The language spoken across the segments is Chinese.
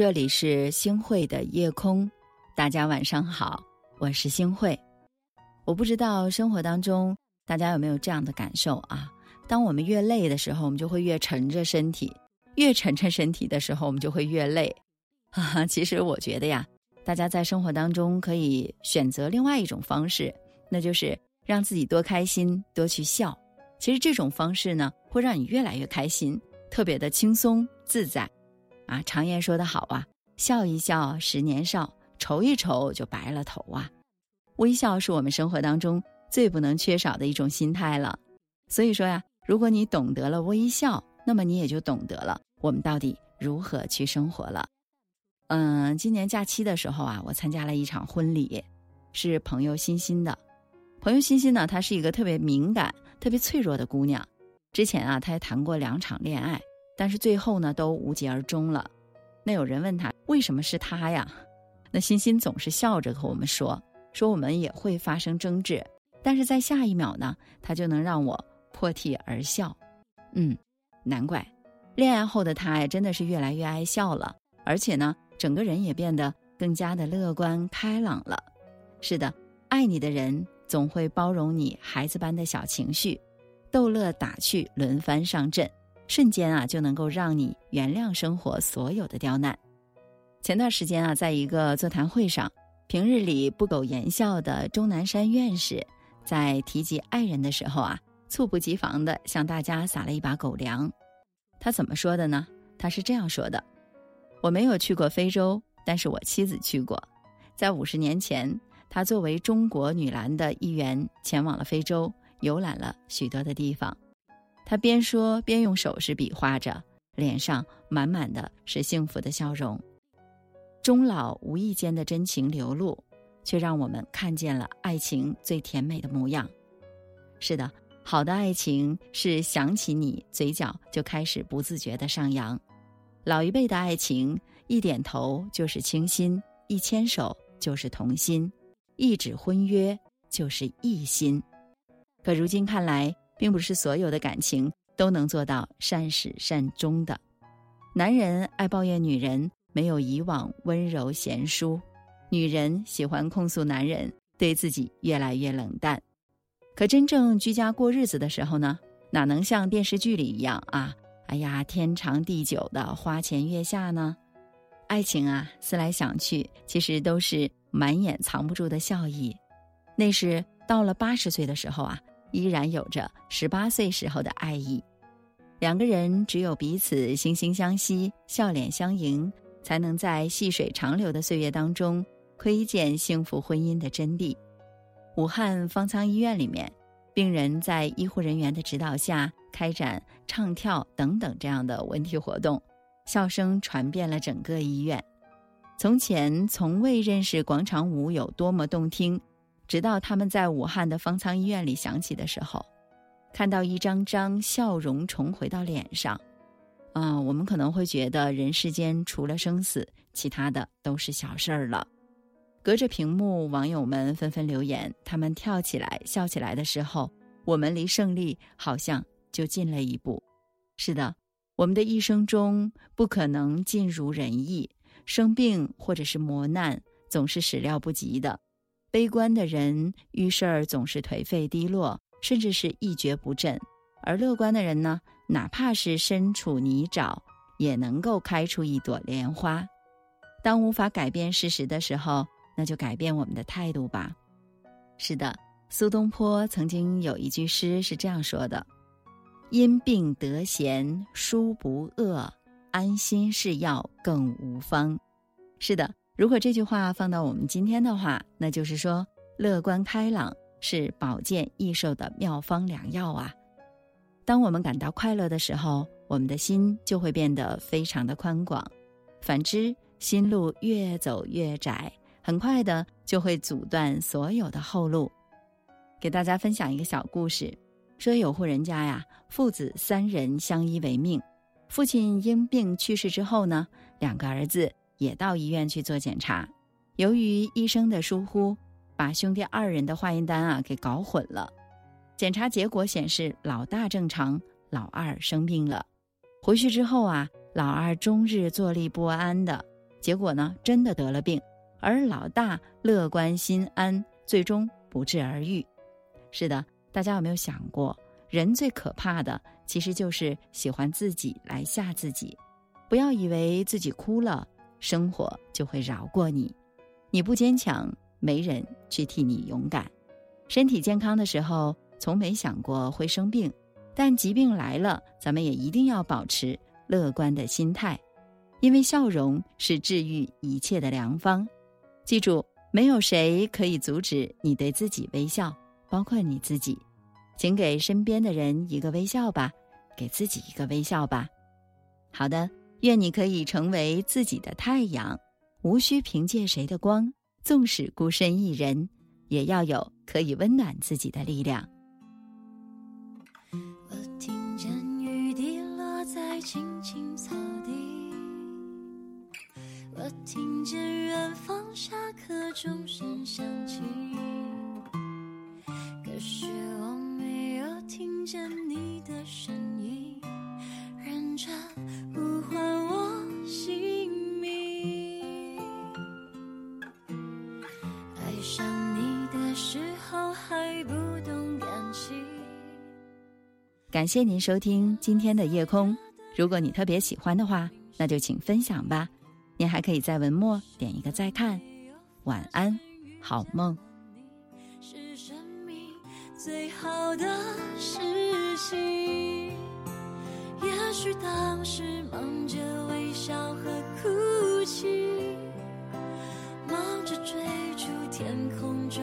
这里是星汇的夜空，大家晚上好，我是星汇。我不知道生活当中大家有没有这样的感受啊？当我们越累的时候，我们就会越沉着身体；越沉着身体的时候，我们就会越累。哈，其实我觉得呀，大家在生活当中可以选择另外一种方式，那就是让自己多开心，多去笑。其实这种方式呢，会让你越来越开心，特别的轻松自在。啊，常言说得好啊，笑一笑十年少，愁一愁就白了头啊。微笑是我们生活当中最不能缺少的一种心态了。所以说呀，如果你懂得了微笑，那么你也就懂得了我们到底如何去生活了。嗯，今年假期的时候啊，我参加了一场婚礼，是朋友欣欣的。朋友欣欣呢，她是一个特别敏感、特别脆弱的姑娘。之前啊，她还谈过两场恋爱。但是最后呢，都无疾而终了。那有人问他为什么是他呀？那欣欣总是笑着和我们说：“说我们也会发生争执，但是在下一秒呢，他就能让我破涕而笑。”嗯，难怪，恋爱后的他呀，真的是越来越爱笑了，而且呢，整个人也变得更加的乐观开朗了。是的，爱你的人总会包容你孩子般的小情绪，逗乐打趣轮番上阵。瞬间啊，就能够让你原谅生活所有的刁难。前段时间啊，在一个座谈会上，平日里不苟言笑的钟南山院士，在提及爱人的时候啊，猝不及防的向大家撒了一把狗粮。他怎么说的呢？他是这样说的：“我没有去过非洲，但是我妻子去过。在五十年前，她作为中国女篮的一员，前往了非洲，游览了许多的地方。”他边说边用手势比划着，脸上满满的是幸福的笑容。终老无意间的真情流露，却让我们看见了爱情最甜美的模样。是的，好的爱情是想起你，嘴角就开始不自觉的上扬；老一辈的爱情，一点头就是倾心，一牵手就是同心，一纸婚约就是一心。可如今看来。并不是所有的感情都能做到善始善终的。男人爱抱怨女人没有以往温柔贤淑，女人喜欢控诉男人对自己越来越冷淡。可真正居家过日子的时候呢，哪能像电视剧里一样啊？哎呀，天长地久的花前月下呢？爱情啊，思来想去，其实都是满眼藏不住的笑意。那是到了八十岁的时候啊。依然有着十八岁时候的爱意，两个人只有彼此惺惺相惜、笑脸相迎，才能在细水长流的岁月当中窥见幸福婚姻的真谛。武汉方舱医院里面，病人在医护人员的指导下开展唱跳等等这样的文体活动，笑声传遍了整个医院。从前从未认识广场舞有多么动听。直到他们在武汉的方舱医院里响起的时候，看到一张张笑容重回到脸上，啊，我们可能会觉得人世间除了生死，其他的都是小事儿了。隔着屏幕，网友们纷纷留言：他们跳起来、笑起来的时候，我们离胜利好像就近了一步。是的，我们的一生中不可能尽如人意，生病或者是磨难总是始料不及的。悲观的人遇事儿总是颓废低落，甚至是一蹶不振；而乐观的人呢，哪怕是身处泥沼，也能够开出一朵莲花。当无法改变事实的时候，那就改变我们的态度吧。是的，苏东坡曾经有一句诗是这样说的：“因病得闲书不饿，安心是药更无方。”是的。如果这句话放到我们今天的话，那就是说，乐观开朗是保健益寿的妙方良药啊。当我们感到快乐的时候，我们的心就会变得非常的宽广；反之，心路越走越窄，很快的就会阻断所有的后路。给大家分享一个小故事：说有户人家呀，父子三人相依为命，父亲因病去世之后呢，两个儿子。也到医院去做检查，由于医生的疏忽，把兄弟二人的化验单啊给搞混了。检查结果显示老大正常，老二生病了。回去之后啊，老二终日坐立不安的，结果呢，真的得了病，而老大乐观心安，最终不治而愈。是的，大家有没有想过，人最可怕的其实就是喜欢自己来吓自己。不要以为自己哭了，生活就会饶过你。你不坚强，没人去替你勇敢。身体健康的时候，从没想过会生病，但疾病来了，咱们也一定要保持乐观的心态。因为笑容是治愈一切的良方，记住，没有谁可以阻止你对自己微笑，包括你自己。请给身边的人一个微笑吧，给自己一个微笑吧。好的，愿你可以成为自己的太阳，无需凭借谁的光，纵使孤身一人，也要有可以温暖自己的力量。我听见雨滴落在青青草地。我听见远方下课钟声响起，感谢您收听今天的夜空，如果你特别喜欢的话，那就请分享吧。您还可以在文末点一个再看，晚安，好梦。是生命最好的事情。也许当时忙着微笑和哭泣，忙着追逐天空中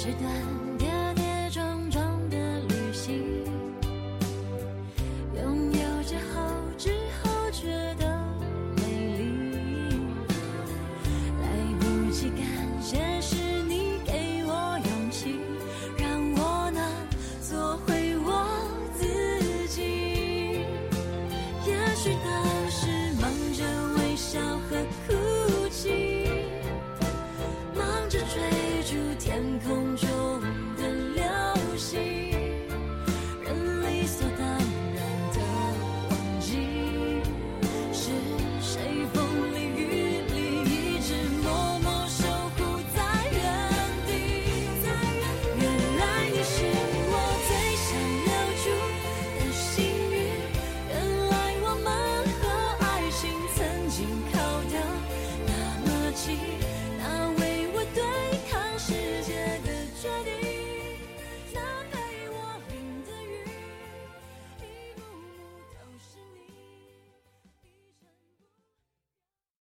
是段